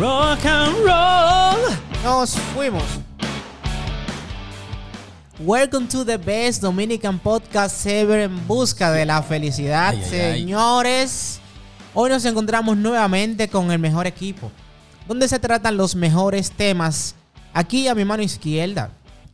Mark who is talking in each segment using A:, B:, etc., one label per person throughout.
A: Rock and roll.
B: Nos fuimos. Welcome to the best Dominican podcast ever en busca de la felicidad,
A: Ay, ay, ay.
B: señores. Hoy nos encontramos nuevamente con el mejor equipo, donde se tratan los mejores temas. Aquí a mi mano izquierda,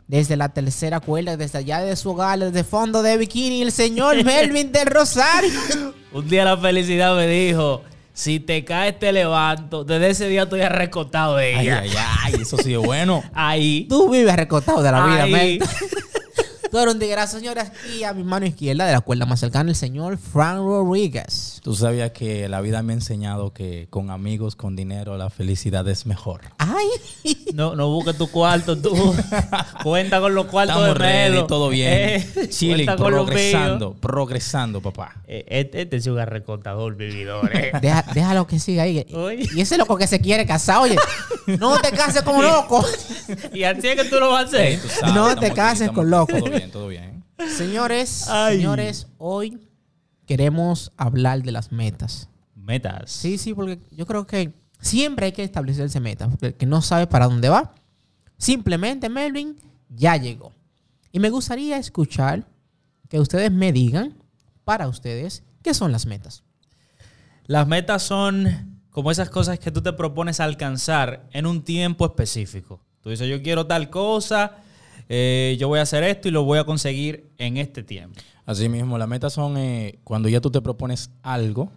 B: desde la tercera cuerda, desde allá de su hogar, desde fondo de bikini, el señor Melvin del Rosario.
A: Un día la felicidad me dijo, si te caes te levanto. Desde ese día estoy arrecotado de
C: Ay,
A: ella.
C: ay, ay, eso sí es bueno.
A: Ahí.
B: Tú vives recostado de la vida,
A: Ahí.
B: Melvin. Tú eres un tigre, señores. Aquí a mi mano izquierda, de la cuerda más cercana, el señor Frank Rodríguez.
C: Tú sabías que la vida me ha enseñado que con amigos, con dinero, la felicidad es mejor.
B: Ay,
A: No, no busques tu cuarto, tú. Cuenta con los cuartos
C: Estamos
A: de
C: ready, todo bien.
A: Eh, los
C: progresando, progresando, papá.
A: Eh, Este, este es un arrecotador vividor, eh.
B: deja, déjalo que siga ahí.
A: Oye.
B: Y ese loco que se quiere casar, oye, no te cases con loco.
A: y así es que tú lo vas a hacer.
C: Sabes,
B: No te
C: aquí,
B: cases
C: estamos
B: con loco.
C: Todo bien, todo bien.
B: Señores,
A: Ay.
B: señores, hoy queremos hablar de las metas.
A: Metas.
B: Sí, sí, porque yo creo que siempre hay que establecerse metas. Porque el que no sabe para dónde va, simplemente Melvin ya llegó. Y me gustaría escuchar que ustedes me digan, para ustedes, qué son las metas.
A: Las metas son como esas cosas que tú te propones alcanzar en un tiempo específico. Tú dices, yo quiero tal cosa, eh, yo voy a hacer esto y lo voy a conseguir en este tiempo.
C: Así mismo, las metas son eh, cuando ya tú te propones algo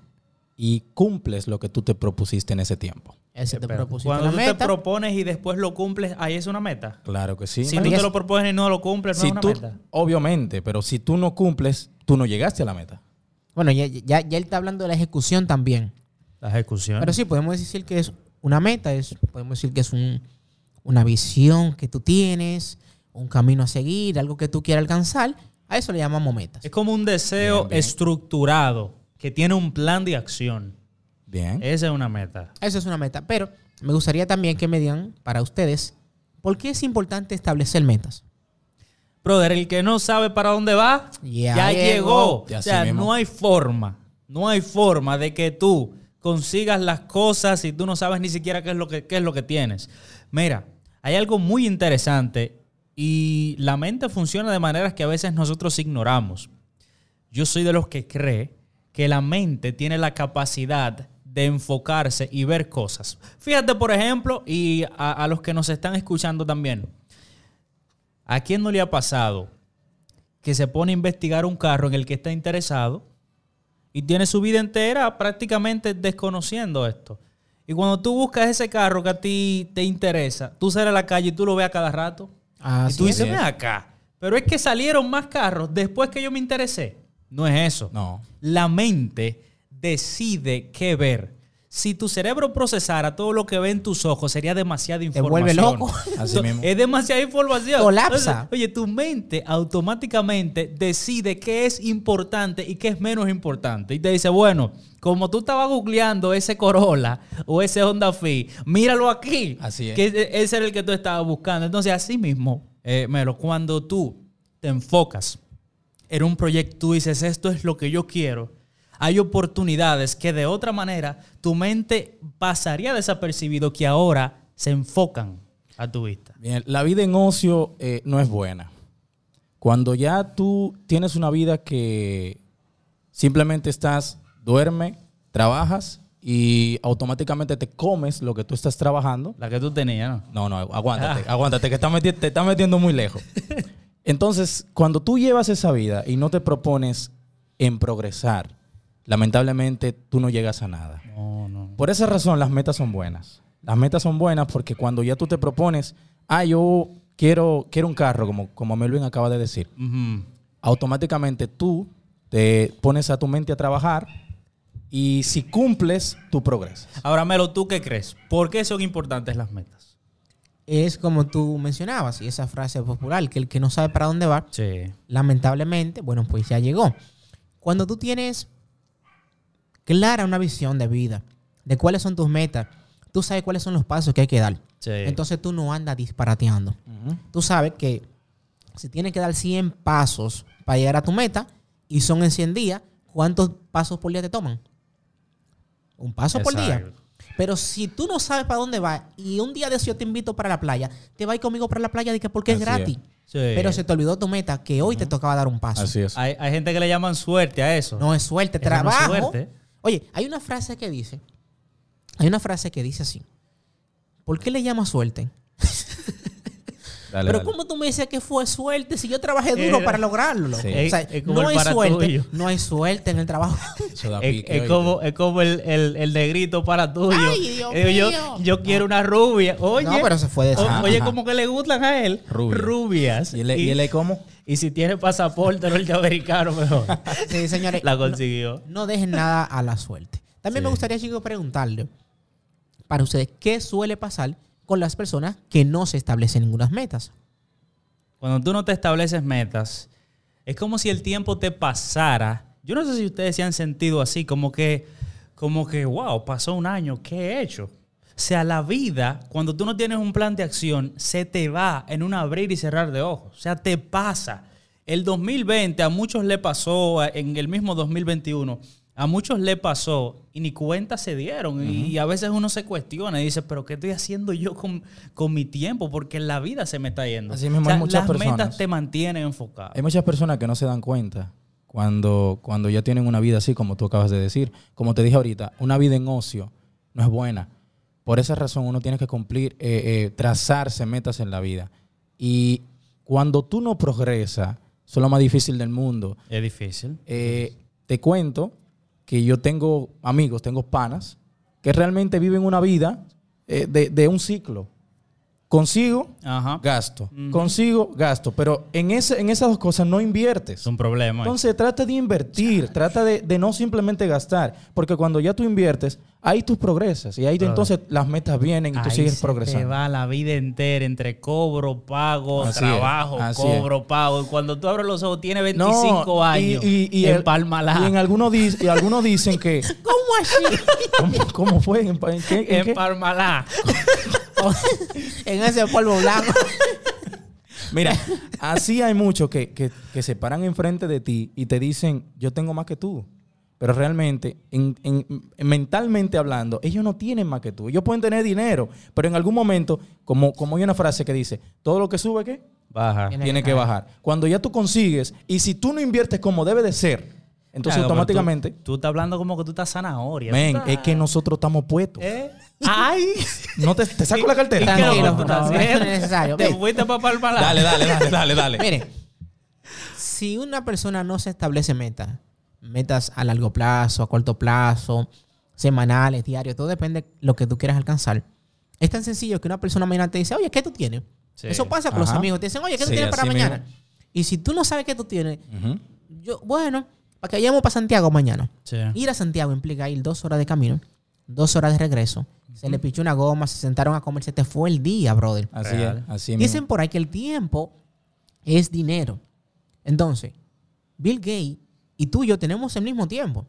C: y cumples lo que tú te propusiste en ese tiempo.
B: Ese te propusiste
A: Cuando
B: la
A: tú
B: meta.
A: te propones y después lo cumples, ahí es una meta.
C: Claro que sí.
A: Si tú te lo propones y no lo cumples, no
C: Si
A: es una
C: tú,
A: meta.
C: obviamente, pero si tú no cumples, tú no llegaste a la meta.
B: Bueno, ya, ya, ya él está hablando de la ejecución también.
A: La ejecución.
B: Pero sí, podemos decir que es una meta, es, podemos decir que es un- una visión que tú tienes, un camino a seguir, algo que tú quieras alcanzar. A eso le llamamos metas.
A: es como un deseo
C: Bien, bien.
A: estructurado que tiene un plan de acción.
C: Bien.
A: Esa es una meta.
B: Eso es una meta. Pero me gustaría también que me digan para ustedes, ¿por qué es importante establecer metas?
A: Brother, el que no sabe para dónde va,
B: Ya
A: ya,
B: llegó.
A: llegó. O sea, no hay forma, no hay forma de que tú consigas las cosas si tú no sabes ni siquiera qué es lo que, qué es lo que tienes. Mira, hay algo muy interesante y la mente funciona de maneras que a veces nosotros ignoramos. Yo soy de los que cree que la mente tiene la capacidad de enfocarse y ver cosas. Fíjate, por ejemplo, y a, a los que nos están escuchando también. ¿A quién no le ha pasado que se pone a investigar un carro en el que está interesado y tiene su vida entera prácticamente desconociendo esto? Y cuando tú buscas ese carro que a ti te interesa, tú sales a la calle y tú lo ves a cada rato.
B: Así
A: y tú dices,
C: es.
A: ven acá. Pero es que salieron más carros después que yo me interesé. No es eso.
C: No.
A: La mente decide qué ver. Si tu cerebro procesara todo lo que ve en tus ojos, sería demasiada
B: Te
A: información.
B: vuelve loco.
C: Así mismo.
A: Es demasiada información.
B: Colapsa.
A: Entonces, oye, tu mente automáticamente decide qué es importante y qué es menos importante. Y te dice, bueno, como tú estabas googleando ese Corolla o ese Honda Fit, míralo aquí.
C: Así es.
A: Que ese ese era el que tú estabas buscando. Entonces, así mismo, eh, Melo, cuando tú te enfocas en un proyecto, tú dices, esto es lo que yo quiero. Hay oportunidades que de otra manera tu mente pasaría desapercibido que ahora se enfocan a tu vista.
C: Bien, la vida en ocio eh, no es buena. Cuando ya tú tienes una vida que simplemente estás, duerme, trabajas y automáticamente te comes lo que tú estás trabajando.
A: La que tú tenías, ¿no?
C: No, no, aguántate,
A: Ah.
C: aguántate, que te estás metiendo muy lejos. Entonces, cuando tú llevas esa vida y no te propones en progresar, lamentablemente tú no llegas a nada.
A: No, no.
C: Por esa razón las metas son buenas. Las metas son buenas porque cuando ya tú te propones, ah, yo quiero, quiero un carro, como, como Melvin acaba de decir, automáticamente tú te pones a tu mente a trabajar y si cumples, tú progresas.
A: Ahora, Melo, ¿tú qué crees? ¿Por qué son importantes las metas?
B: Es como tú mencionabas, y esa frase popular, que el que no sabe para dónde va,
A: Sí.
B: lamentablemente, bueno, pues ya llegó. Cuando tú tienes clara una visión de vida, de cuáles son tus metas, tú sabes cuáles son los pasos que hay que dar.
A: Sí.
B: Entonces tú no andas disparateando. Tú sabes que si tienes que dar 100 pasos para llegar a tu meta y son en 100 días, ¿cuántos pasos por día te toman? Un paso por día. Pero si tú no sabes para dónde vas y un día de eso yo te invito para la playa, te vas conmigo para la playa de que porque es gratis.
C: es.
A: Sí.
B: Pero se te olvidó tu meta, que hoy te tocaba dar un paso.
C: Así es.
A: Hay, hay gente que le llaman suerte a eso.
B: No es suerte,
A: Eso no es
B: trabajo.
A: suerte.
B: Oye, hay una frase que dice, hay una frase que dice así. ¿Por qué le llamas suerte?
C: Dale,
B: Pero
C: dale.
B: ¿cómo tú me dices que fue suerte si yo trabajé duro
A: Era-
B: para lograrlo?
C: Sí.
B: O sea,
A: Es- es como
B: no hay suerte,
A: tuyo.
B: no hay suerte en el trabajo.
C: Eso da
A: Es,
C: pique,
A: es
C: oíste.
A: como, es como el, el, el negrito para tuyo.
B: Ay, Dios
A: Eh, yo,
B: mío.
A: yo quiero una rubia. Oye,
B: No, pero se fue de
A: o-. Oye, como que le gustan a él.
C: Rubia.
A: Rubias.
C: ¿Y él, y él es cómo?
A: y si tiene pasaporte norteamericano, mejor.
B: Sí, señores.
A: La
B: no-
A: consiguió.
B: No, dejen nada a la suerte. También
C: Sí.
B: me gustaría, chicos, preguntarle para ustedes, ¿qué suele pasar con las personas que no se establecen ninguna metas?
A: Cuando tú no te estableces metas, es como si el tiempo te pasara. Yo no sé si ustedes se han sentido así, como que, como que, wow, pasó un año, ¿qué he hecho? O sea, la vida, cuando tú no tienes un plan de acción, se te va en un abrir y cerrar de ojos. O sea, te pasa. El 2020 a muchos le pasó, en el mismo 2021, a muchos le pasó y ni cuenta se dieron. Y a veces uno se cuestiona y dice, pero ¿qué estoy haciendo yo con, con mi tiempo? Porque la vida se me está yendo.
C: Así mismo hay muchas
A: las
C: personas.
A: metas te mantienen enfocado.
C: Hay muchas personas que no se dan cuenta cuando, cuando ya tienen una vida así, como tú acabas de decir. Como te dije ahorita, una vida en ocio no es buena. Por esa razón uno tiene que cumplir, eh, eh, trazarse metas en la vida. Y cuando tú no progresas, eso es lo más difícil del mundo.
A: Es difícil.
C: Eh, te cuento que yo tengo amigos, tengo panas, que realmente viven una vida eh, de, de un ciclo. Consigo,
A: Ajá.
C: gasto. Consigo, gasto. Pero en, ese, en esas dos cosas no inviertes.
A: Es un problema.
C: Entonces trata de invertir, trata de, de no simplemente gastar, porque cuando ya tú inviertes, ahí tú progresas y ahí entonces las metas vienen y tú
A: Ahí
C: sigues
A: se Te
C: progresando.
A: va la vida entera entre cobro, pago,
C: Así
A: trabajo,
C: es,
A: cobro, pago. Y cuando tú abres los ojos, tiene 25
C: No,
A: años.
C: y, y,
A: en
C: el-
A: Palmalá.
C: y en algunos, di- y algunos dicen que...
B: ¿Cómo así?
C: ¿Cómo, cómo fue? ¿En, en qué? en
A: En
C: qué?
A: Palmalá.
B: en ese polvo blanco.
C: Mira, así hay muchos que, que, que se paran enfrente de ti y te dicen, yo tengo más que tú. Pero realmente, en- en- mentalmente hablando, ellos no tienen más que tú. Ellos pueden tener dinero, pero en algún momento, como, como hay una frase que dice, todo lo que sube, ¿qué?
A: Baja.
B: Tiene
C: Tiene
B: que
C: bajar. Cuando ya tú consigues, y si tú no inviertes como debe de ser, entonces
A: Claro,
C: automáticamente,
A: Tú, tú estás hablando como que tú estás zanahoria.
C: men,
A: estás-
C: es que nosotros estamos puestos.
A: ¿Eh? ¡Ay!
C: No te, te saco la
A: ¿Y
C: cartera.
B: Tranquilo,
A: estás
B: favor, no es necesario.
A: Te fuiste para Palmalá.
C: Dale, dale, dale, dale, dale.
B: Mire, si una persona no se establece metas, metas a largo plazo, a corto plazo, semanales, diarios, todo depende de lo que tú quieras alcanzar. Es tan sencillo que una persona mañana te dice, oye, ¿qué tú tienes?
A: Sí.
B: Eso pasa con los amigos. Te dicen, oye, ¿qué tú tienes para mañana?
C: mismo.
B: Y si tú no sabes qué tú tienes, yo, bueno, para que vayamos para Santiago mañana.
A: Sí.
B: Ir a Santiago implica ir dos horas de camino, dos horas de regreso. Se le pichó una goma, se sentaron a comer, se te fue el día, brother.
C: Así
A: Real.
C: es, así mismo.
B: Dicen por ahí que el tiempo es dinero. Entonces, Bill Gates y tú y yo tenemos el mismo tiempo.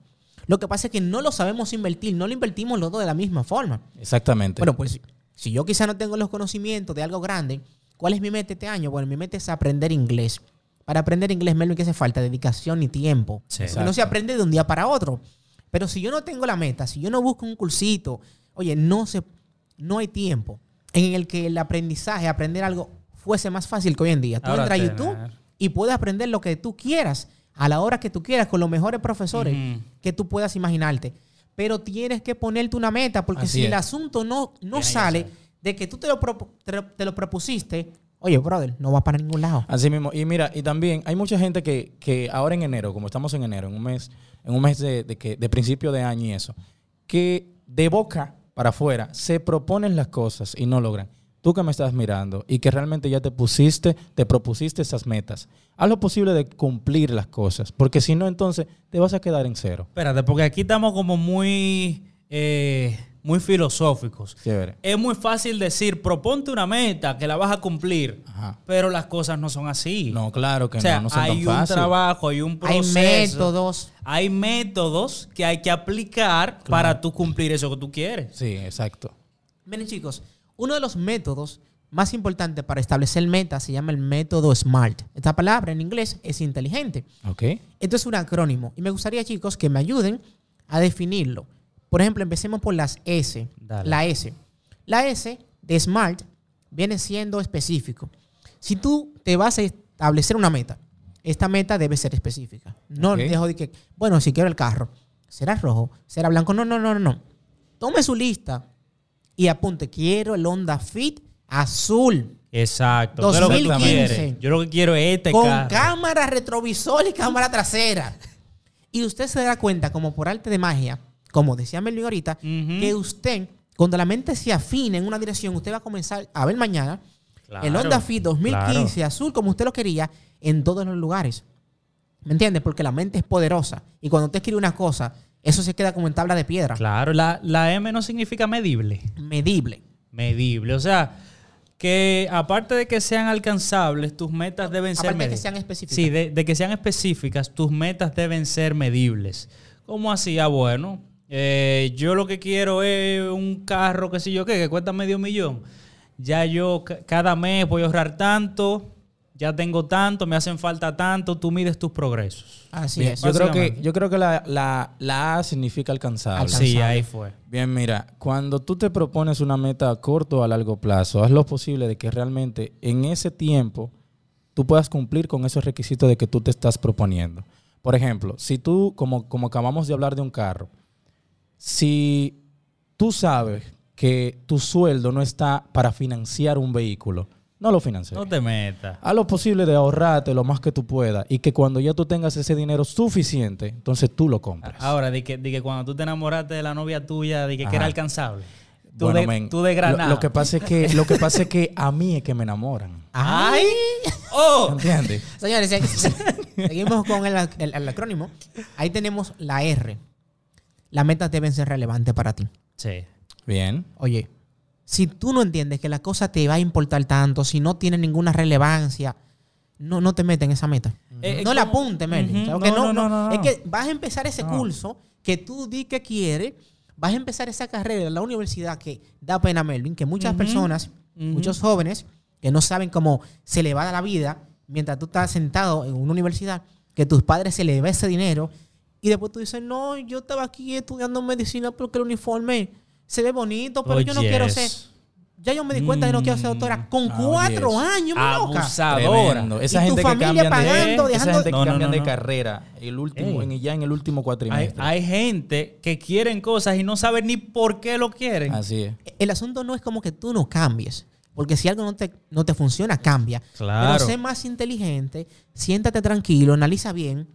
B: Lo que pasa es que no lo sabemos invertir, no lo invertimos los dos de la misma forma.
C: Exactamente.
B: Bueno, pues si yo quizá no tengo los conocimientos de algo grande, ¿cuál es mi meta este año? Bueno, mi meta es aprender inglés. Para aprender inglés, Melvin, ¿qué hace falta? Dedicación y tiempo.
A: Sí.
B: No se aprende de un día para otro. Pero si yo no tengo la meta, si yo no busco un cursito, oye, no, se, no hay tiempo en el que el aprendizaje, aprender algo, fuese más fácil que hoy en día. Tú
A: Ahora
B: entras a YouTube y puedes aprender lo que tú quieras, a la hora que tú quieras, con los mejores profesores que tú puedas imaginarte. Pero tienes que ponerte una meta, porque
C: Así
B: si
C: es.
B: el asunto no, no sale de que tú te, lo- te lo propusiste, oye, brother, no vas para ningún lado.
C: Así mismo. Y mira, y también hay mucha gente que, que ahora en enero, como estamos en enero, en un mes, en un mes de, de que, de principio de año y eso, que de boca para afuera se proponen las cosas y no logran. Tú que me estás mirando y que realmente ya te pusiste, te propusiste esas metas, haz lo posible de cumplir las cosas, porque si no, entonces te vas a quedar en cero.
A: Espérate, porque aquí estamos como muy, eh, muy filosóficos.
C: Chévere.
A: Es muy fácil decir, proponte una meta que la vas a cumplir,
C: Ajá.
A: pero las cosas no son así.
C: No, claro que
A: o sea,
C: no, no son
A: hay
C: tan
A: un trabajo, hay un
B: Hay
A: proceso.
B: métodos.
A: Hay métodos que hay que aplicar para tú cumplir eso que tú quieres.
C: Sí, exacto.
B: Miren, chicos, uno de los métodos más importantes para establecer metas se llama el método SMART. Esta palabra en inglés es inteligente.
C: Ok.
B: Esto es un acrónimo y me gustaría, chicos, que me ayuden a definirlo. Por ejemplo, empecemos por las S.
A: Dale.
B: La S. La S de SMART viene siendo específico. Si tú te vas a establecer una meta, esta meta debe ser específica. No dejo de que, bueno, si quiero el carro, será rojo, será blanco. No, no, no, no. Tome su lista y apunte, quiero el Honda Fit azul.
A: Exacto. ¿Qué es lo que tú
B: 2015.
A: quieres? Yo lo que quiero es este
B: con
A: carro.
B: cámara retrovisor y cámara trasera. Y usted se da cuenta, como por arte de magia, como decía Melvin ahorita, que usted, cuando la mente se afine en una dirección, usted va a comenzar a ver mañana
A: Claro,
B: el Honda Fit 2015
A: claro.
B: azul, como usted lo quería, en todos los lugares. ¿Me entiende? Porque la mente es poderosa. Y cuando usted quiere una cosa, eso se queda como en tabla de piedra.
A: Claro, la, la M no significa medible.
B: Medible.
A: Medible. O sea, que aparte de que sean alcanzables, tus metas deben ser
B: Aparte de que
A: medibles.
B: sean específicas.
A: Sí, de, de que sean específicas, tus metas deben ser medibles. ¿Cómo así? Ah, bueno, eh, yo lo que quiero es un carro, qué sé yo qué, que cuesta medio millón. Ya yo ca- cada mes voy a ahorrar tanto, ya tengo tanto, me hacen falta tanto, tú mides tus progresos.
B: Así
C: Bien,
B: es.
C: yo, creo que, yo creo que la, la- la A significa alcanzable.
B: Alcanzable.
A: Sí, ahí fue.
C: Bien, mira, cuando tú te propones una meta a corto o a largo plazo, haz lo posible de que realmente en ese tiempo tú puedas cumplir con esos requisitos de que tú te estás proponiendo. Por ejemplo, si tú, como, como acabamos de hablar de un carro, si tú sabes que tu sueldo no está para financiar un vehículo, no lo financies.
A: No te metas.
C: Haz lo posible de ahorrarte lo más que tú puedas y que cuando ya tú tengas ese dinero suficiente, entonces tú lo compras.
A: Ahora, de que, de que cuando tú te enamoraste de la novia tuya, de que, era alcanzable. Tú,
C: Bueno,
A: de,
C: men,
A: tú de granada.
C: Lo, lo que pasa es que, lo que pasa es que a mí es que me enamoran.
B: ¡Ay!
A: ¡Oh!
C: ¿Entiendes?
B: Señores, se- seguimos con el, el- el acrónimo. Ahí tenemos la R. Las metas deben ser relevantes para ti.
A: Sí.
C: Bien.
B: Oye, si tú no entiendes que la cosa te va a importar tanto, si no tiene ninguna relevancia, no, no te metas en esa meta.
A: Eh,
B: no
A: eh,
B: la
A: como-
B: apunte, Melvin.
A: Ujú.
B: O sea, porque
A: No,
B: no,
A: no,
B: no,
A: no, no,
B: Es
A: no.
B: que vas a empezar ese
A: No.
B: curso que tú di que quieres, vas a empezar esa carrera en la universidad que da pena, Melvin, que muchas personas, muchos jóvenes que no saben cómo se le va a la vida mientras tú estás sentado en una universidad, que tus padres se le va ese dinero y después tú dices, no, yo estaba aquí estudiando medicina porque el uniforme se ve bonito, pero yo no quiero ser... Ya yo me di cuenta que no quiero ser doctora con cuatro años, mi loca.
A: Abusadora.
C: Esa
B: Y tu
C: gente que
B: familia pagando,
C: de, esa
B: dejando-
C: gente que
A: No, no,
C: cambian
A: no,
C: de
A: no.
C: carrera el último, en, ya en el último
A: Hay,
C: cuatrimestre.
A: hay gente que quieren cosas y no saben ni por qué lo quieren.
C: Así es.
B: El asunto no es como que tú no cambies. Porque si algo no te, no te funciona, cambia.
A: Claro.
B: Pero sé más inteligente, siéntate tranquilo, analiza bien.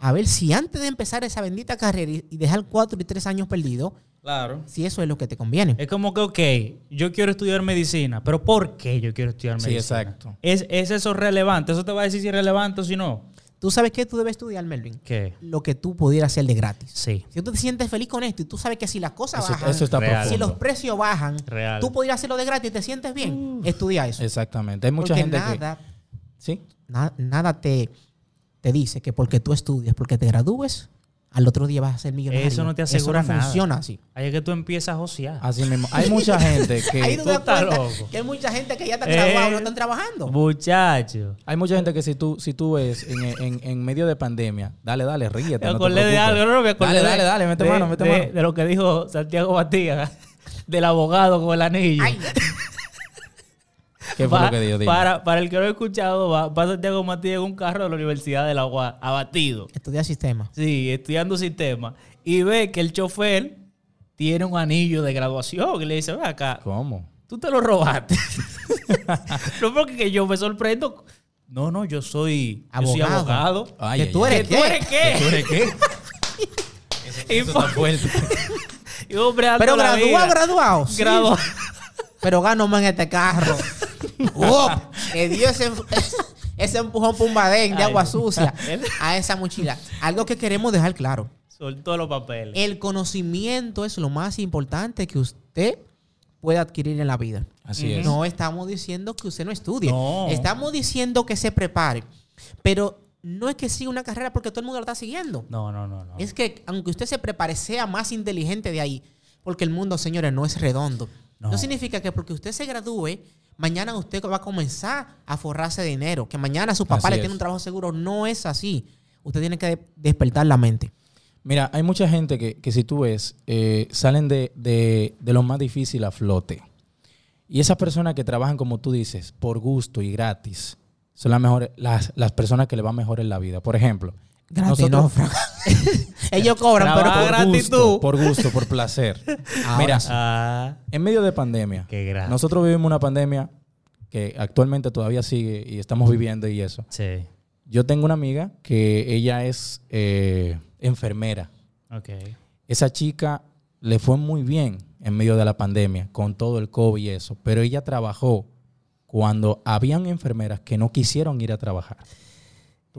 B: A ver si antes de empezar esa bendita carrera y dejar cuatro y tres años perdidos,
A: Claro.
B: si eso es lo que te conviene.
A: Es como que, ok, yo quiero estudiar medicina, pero ¿por qué yo quiero estudiar
C: Sí,
A: medicina?
C: exacto.
A: ¿Es, ¿Es eso relevante? ¿Eso te va a decir si es relevante o si no?
B: ¿Tú sabes qué tú debes estudiar, Melvin?
A: ¿Qué?
B: Lo que tú pudieras hacer de gratis.
A: Sí.
B: Si tú te sientes feliz con esto y tú sabes que si las cosas
C: Eso,
B: bajan,
C: eso está
A: Real.
B: si los precios bajan,
A: Real.
B: tú podrías hacerlo de gratis y te sientes bien, estudia eso.
C: Exactamente. Hay mucha
B: porque
C: gente
B: nada,
C: que... Sí.
B: na- nada te, te dice que porque tú estudies, porque te gradúes, al otro día vas a ser millonario.
A: Eso no te asegura
B: Eso no
A: nada.
B: funciona así.
A: Ahí es que tú empiezas a josear.
C: Así mismo. Hay mucha gente
B: Ahí
C: que...
B: tú
A: tú
B: te das
A: estás
B: cuenta
A: loco.
B: que hay mucha gente que ya está
A: Eh,
B: y no están trabajando.
A: Muchacho.
C: Hay mucha gente que si tú, si tú ves en, en- en medio de pandemia, dale, dale, ríete.
A: Me
C: no te
A: acordé de algo, no, no, me acordé
C: Dale,
A: de-
C: dale, dale, mete
A: de-
C: mano, mete
A: de-
C: mano.
A: De lo que dijo Santiago Matías, del abogado con el anillo.
B: Ay,
C: ¿Qué fue lo que dijo? Dime.
A: Para, para el que no ha escuchado, va, va Santiago Matías en un carro de la Universidad de la UAS, abatido.
B: estudia sistema.
A: Sí, estudiando sistema. Y ve que el chofer tiene un anillo de graduación. Y le dice, ven acá,
C: ¿Cómo?
A: tú te lo robaste. no porque que yo me sorprendo. No, no, yo soy yo soy
B: Abogado.
A: abogado.
C: Ay,
B: que
C: ay,
B: tú
C: ay.
B: eres
A: ¿Que
B: qué?
A: tú eres qué?
C: ¿Tú eres qué?
A: Y
C: Eso está fuerte.
A: Y hombre,
B: Pero graduado, graduado. sí.
A: Gradu-
B: Pero gano más en este carro. ¡Uf! Que Dios ese, ese empujón pumbadén de agua sucia a esa mochila. Algo que queremos dejar claro.
A: Soltó los papeles.
B: El conocimiento es lo más importante que usted puede adquirir en la vida.
C: Así es.
B: No estamos diciendo que usted no estudie.
A: No.
B: Estamos diciendo que se prepare. Pero no es que siga una carrera porque todo el mundo la está siguiendo.
A: No, no, no, no.
B: Es que aunque usted se prepare, sea más inteligente de ahí. Porque el mundo, señores, no es redondo. No,
A: No.
B: significa que porque usted se gradúe, mañana usted va a comenzar a forrarse de dinero. Que mañana su papá
C: Así
B: le
C: es.
B: tiene un trabajo seguro. No es así. Usted tiene que de- despertar la mente.
C: Mira, hay mucha gente que, que si tú ves, eh, salen de, de, de lo más difícil a flote. Y esas personas que trabajan, como tú dices, por gusto y gratis, son las mejores, las, las personas que le va mejor en la vida. Por ejemplo,
B: Gratis, no, Frank. Ellos cobran, pero por
A: gratis
C: gusto, por gusto, por placer.
B: Ahora
C: Mira.
A: Ah,
C: en medio de pandemia, nosotros vivimos una pandemia que actualmente todavía sigue y estamos viviendo y eso.
A: Sí.
C: Yo tengo una amiga que ella es eh, enfermera.
A: Ok.
C: Esa chica le fue muy bien en medio de la pandemia con todo el COVID y eso, pero ella trabajó cuando habían enfermeras que no quisieron ir a trabajar.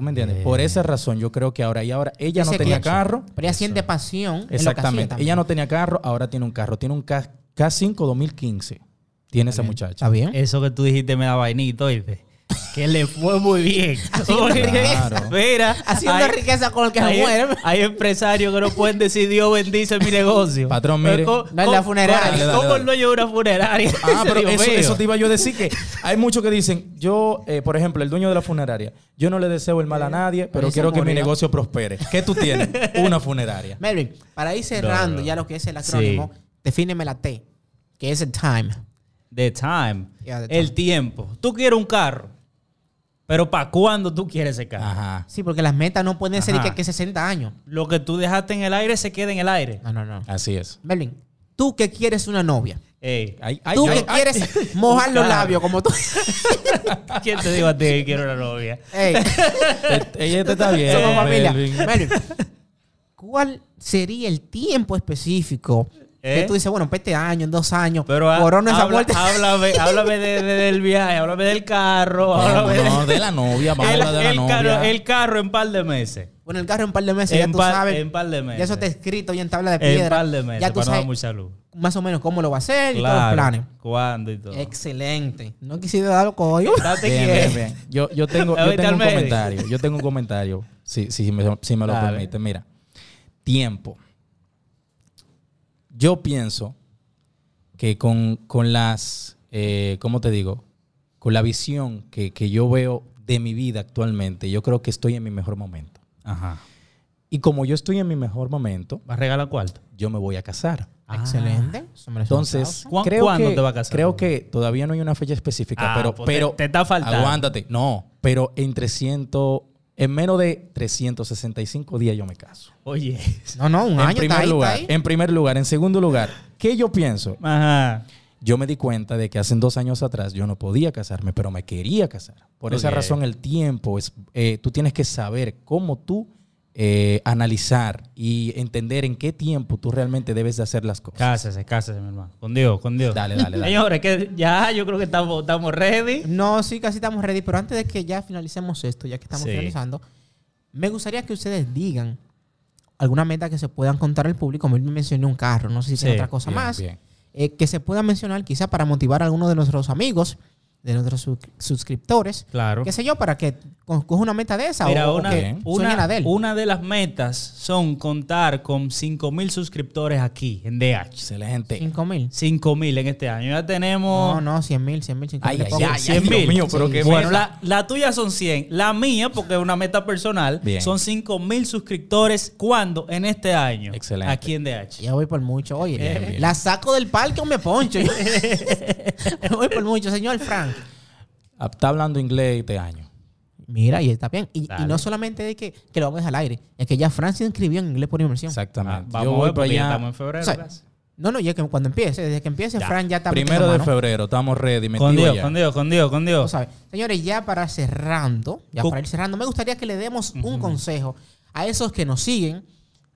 C: ¿Tú me entiendes? Por esa razón yo creo que ahora y ahora ella no tenía carro.
B: Pero ella siente pasión.
C: Exactamente. Ella no tenía carro, ahora tiene un carro. Tiene un K, K5 2015. Tiene esa muchacha.
B: ¿Está bien?
A: Eso que tú dijiste me da vainito, ¿oíste? Que le fue muy bien.
C: Riqueza.
A: Mira,
B: Haciendo riqueza con el que se
A: hay,
B: muere.
A: hay empresarios que no pueden decir Dios bendice mi negocio.
C: Patrón, mire.
A: ¿cómo-
B: No es la funeraria.
A: ¿Cómo,
C: Dale, dale,
A: cómo
C: dale.
A: el dueño de una funeraria?
C: Ah, pero
A: Dios
C: eso,
A: mío.
C: eso te iba yo a decir que hay muchos que dicen, yo, eh, por ejemplo, el dueño de la funeraria, yo no le deseo el mal a nadie, pero
B: Ahí se
C: quiero que mi negocio prospere. ¿Qué tú tienes? Una funeraria.
B: Melvin, para ir cerrando
A: No, no.
B: ya lo que es el acrónimo, defíneme la T, que es el time.
A: The time.
B: Yeah, the
A: El tiempo. Tú quieres un carro. Pero ¿para cuándo tú quieres ese carro?
C: Ajá.
B: Sí, porque las metas no pueden ser
A: Ajá.
B: que, que 60 años.
A: Lo que tú dejaste en el aire se queda en el aire.
B: No, no, no.
C: Así es.
B: Melvin, tú que quieres una novia.
A: Ey,
C: Ay, ay,
B: tú
C: ay,
B: que quieres mojar los
A: Claro.
B: labios como tú.
A: ¿Quién te dijo a ti que quiero una novia?
B: Ey,
C: Ella te está bien.
B: somos familia.
C: Melvin,
B: ¿cuál sería el tiempo específico
A: ¿Eh?
B: que tú dices, bueno, para este año, en dos años,
A: Pero ha-
B: corona esa
A: habla-
B: muerte?
A: háblame, háblame de- de- del viaje, háblame del carro,
C: No,
A: háblame de-
C: no, de la novia, vamos
A: el,
C: a hablar de la
A: el
C: novia.
A: carro, el carro en par de meses.
B: Bueno, el carro en un par de meses, ya
A: En
B: tú
A: par-
B: sabes.
A: en par de meses.
B: Ya eso está escrito ya en tabla de
A: En
B: piedra.
A: par de meses,
B: ya tú
A: para
B: sabes
A: mucha luz.
B: más o menos cómo lo va a hacer y todos los
A: Claro.
B: planes.
A: ¿Cuándo y todo?
B: Excelente. No quisiera darlo coño.
A: Date
C: Bien, bien, bien. Yo, yo tengo, yo tengo un comentario. Yo tengo un comentario, si, si me, si me lo
A: Dale.
C: permite. Mira, tiempo. Yo pienso que con, con las, eh, ¿cómo te digo? Con la visión que, que yo veo de mi vida actualmente, yo creo que estoy en mi mejor momento.
A: Ajá.
C: Y como yo estoy en mi mejor momento,
A: ¿Vas a regalar cuarto?
C: yo me voy a casar.
B: Excelente. Merece un
C: Entonces,
B: aplauso.
A: ¿Cu-
C: creo
A: cuándo
C: que,
A: te vas a casar?
C: Creo que todavía no hay una fecha específica,
A: Ah,
C: pero,
A: pues te-
C: pero
A: te está faltando.
C: Aguántate. No, pero en 300, en menos de 365 días yo me caso.
A: Oye.
B: No, no, un
C: en
B: año
C: primer
B: está ahí,
C: lugar,
B: está ahí.
C: en primer lugar, en segundo lugar, ¿qué yo pienso?
A: Ajá.
C: Yo me di cuenta de que hace dos años atrás yo no podía casarme, pero me quería casar. Por esa razón el tiempo es, eh, tú tienes que saber cómo tú eh, analizar y entender en qué tiempo tú realmente debes de hacer las cosas.
A: Cásese, cásese, mi hermano. Con Dios, con Dios.
C: Dale, dale, dale.
A: Señores, que ya yo creo que estamos, estamos ready.
B: No, sí, casi estamos ready. Pero antes de que ya finalicemos esto, ya que estamos
A: Sí.
B: finalizando, me gustaría que ustedes digan alguna meta que se puedan contar al público. Como me mencionó un carro, no sé si
A: Sí,
B: tiene otra cosa
C: Bien,
B: más.
C: bien.
B: eh, que se pueda mencionar quizá para motivar a algunos de nuestros amigos, de nuestros su- suscriptores.
A: Claro.
B: Qué sé yo, para que co- coja una meta de esa
A: Mira,
B: o, o
A: una,
B: que la de él.
A: una de las metas son contar con 5 mil suscriptores aquí en DH.
C: Excelente.
B: 5 mil.
A: 5 mil en este año. Ya tenemos...
B: No, no, 100 mil, 100 mil, 5
C: Ay,
B: mil.
C: ay, ay, ay,
A: 100
C: Dios
A: mil.
C: mío, pero qué
A: bueno, la, la tuya son 100. La mía, porque es una meta personal,
C: Bien.
A: son 5 mil suscriptores. ¿Cuándo? En este año.
C: Excelente.
A: Aquí en DH.
B: Ya voy por mucho. Oye,
C: Bien, bien.
B: la saco del parque o me poncho. Me voy por mucho, señor Frank.
C: Está hablando inglés este año.
B: Mira, y está bien. Y, no solamente de que, que lo vamos a dejar al aire, es que ya Frank se inscribió en inglés por inmersión.
C: Exactamente.
A: Ah, vamos
C: Yo
A: a
C: voy para
A: ya estamos en febrero.
B: O sea,
A: casi.
B: No, no, ya que cuando empiece, desde que empiece,
A: Ya.
B: Frank ya está
C: Primero de
B: mano.
C: febrero, estamos ready.
A: Con Dios,
C: ya.
A: con Dios, con Dios, con Dios.
B: sabes. Señores, ya para cerrando, ya
A: Cu-
B: para ir cerrando, me gustaría que le demos un consejo a esos que nos siguen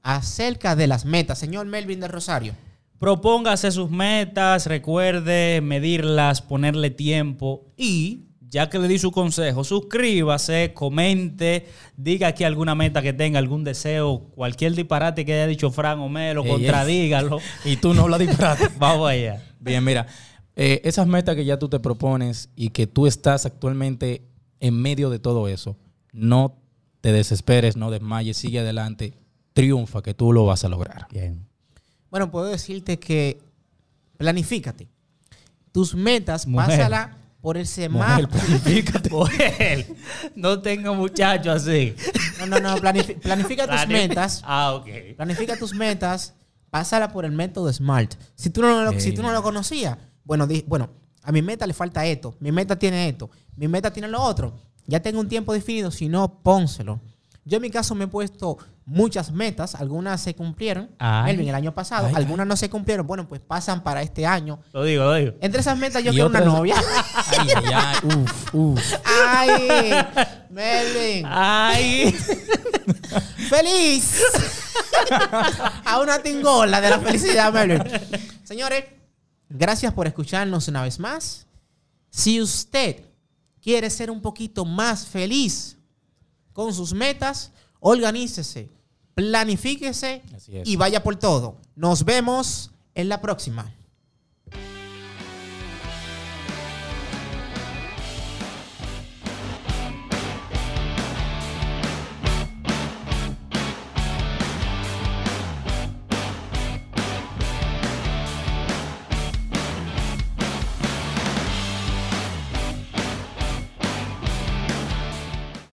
B: acerca de las metas. Señor Melvin del Rosario.
A: Propóngase sus metas, recuerde medirlas, ponerle tiempo y, ya que le di su consejo, suscríbase, comente, diga aquí alguna meta que tenga, algún deseo, cualquier disparate que haya dicho Fran o Melo, contradígalo.
C: Y tú no hablas disparate.
A: Vamos allá.
C: Bien, mira, eh, esas metas que ya tú te propones y que tú estás actualmente en medio de todo eso, no te desesperes, no desmayes, sigue adelante, triunfa, que tú lo vas a lograr.
A: Bien.
B: Bueno, puedo decirte que planifícate. Tus metas,
A: Mujer.
B: pásala por el semáforo.
A: no tengo muchachos así.
B: No, no, no. planifi- planifica tus metas.
A: Ah, ok.
B: Planifica tus metas. Pásala por el método SMART. Si tú no lo, si tú no lo conocías, bueno, di- bueno, a mi meta le falta esto. Mi meta tiene esto. Mi meta tiene lo otro. Ya tengo un tiempo definido. Si no, pónselo. Yo en mi caso me he puesto muchas metas. Algunas se cumplieron.
A: Ay.
B: Melvin, el año pasado.
C: Ay,
B: algunas no se cumplieron. Bueno, pues pasan para este año.
A: Lo digo, lo digo.
B: Entre esas metas yo quiero una novia.
C: Ay, ay, ay. Uf, uf.
B: ¡Ay! Melvin.
A: Ay.
B: ¡Feliz! a una tingola de la felicidad, Melvin. Señores, gracias por escucharnos una vez más. Si usted quiere ser un poquito más feliz con sus metas, organícese, planifíquese y vaya por todo. Nos vemos en la próxima.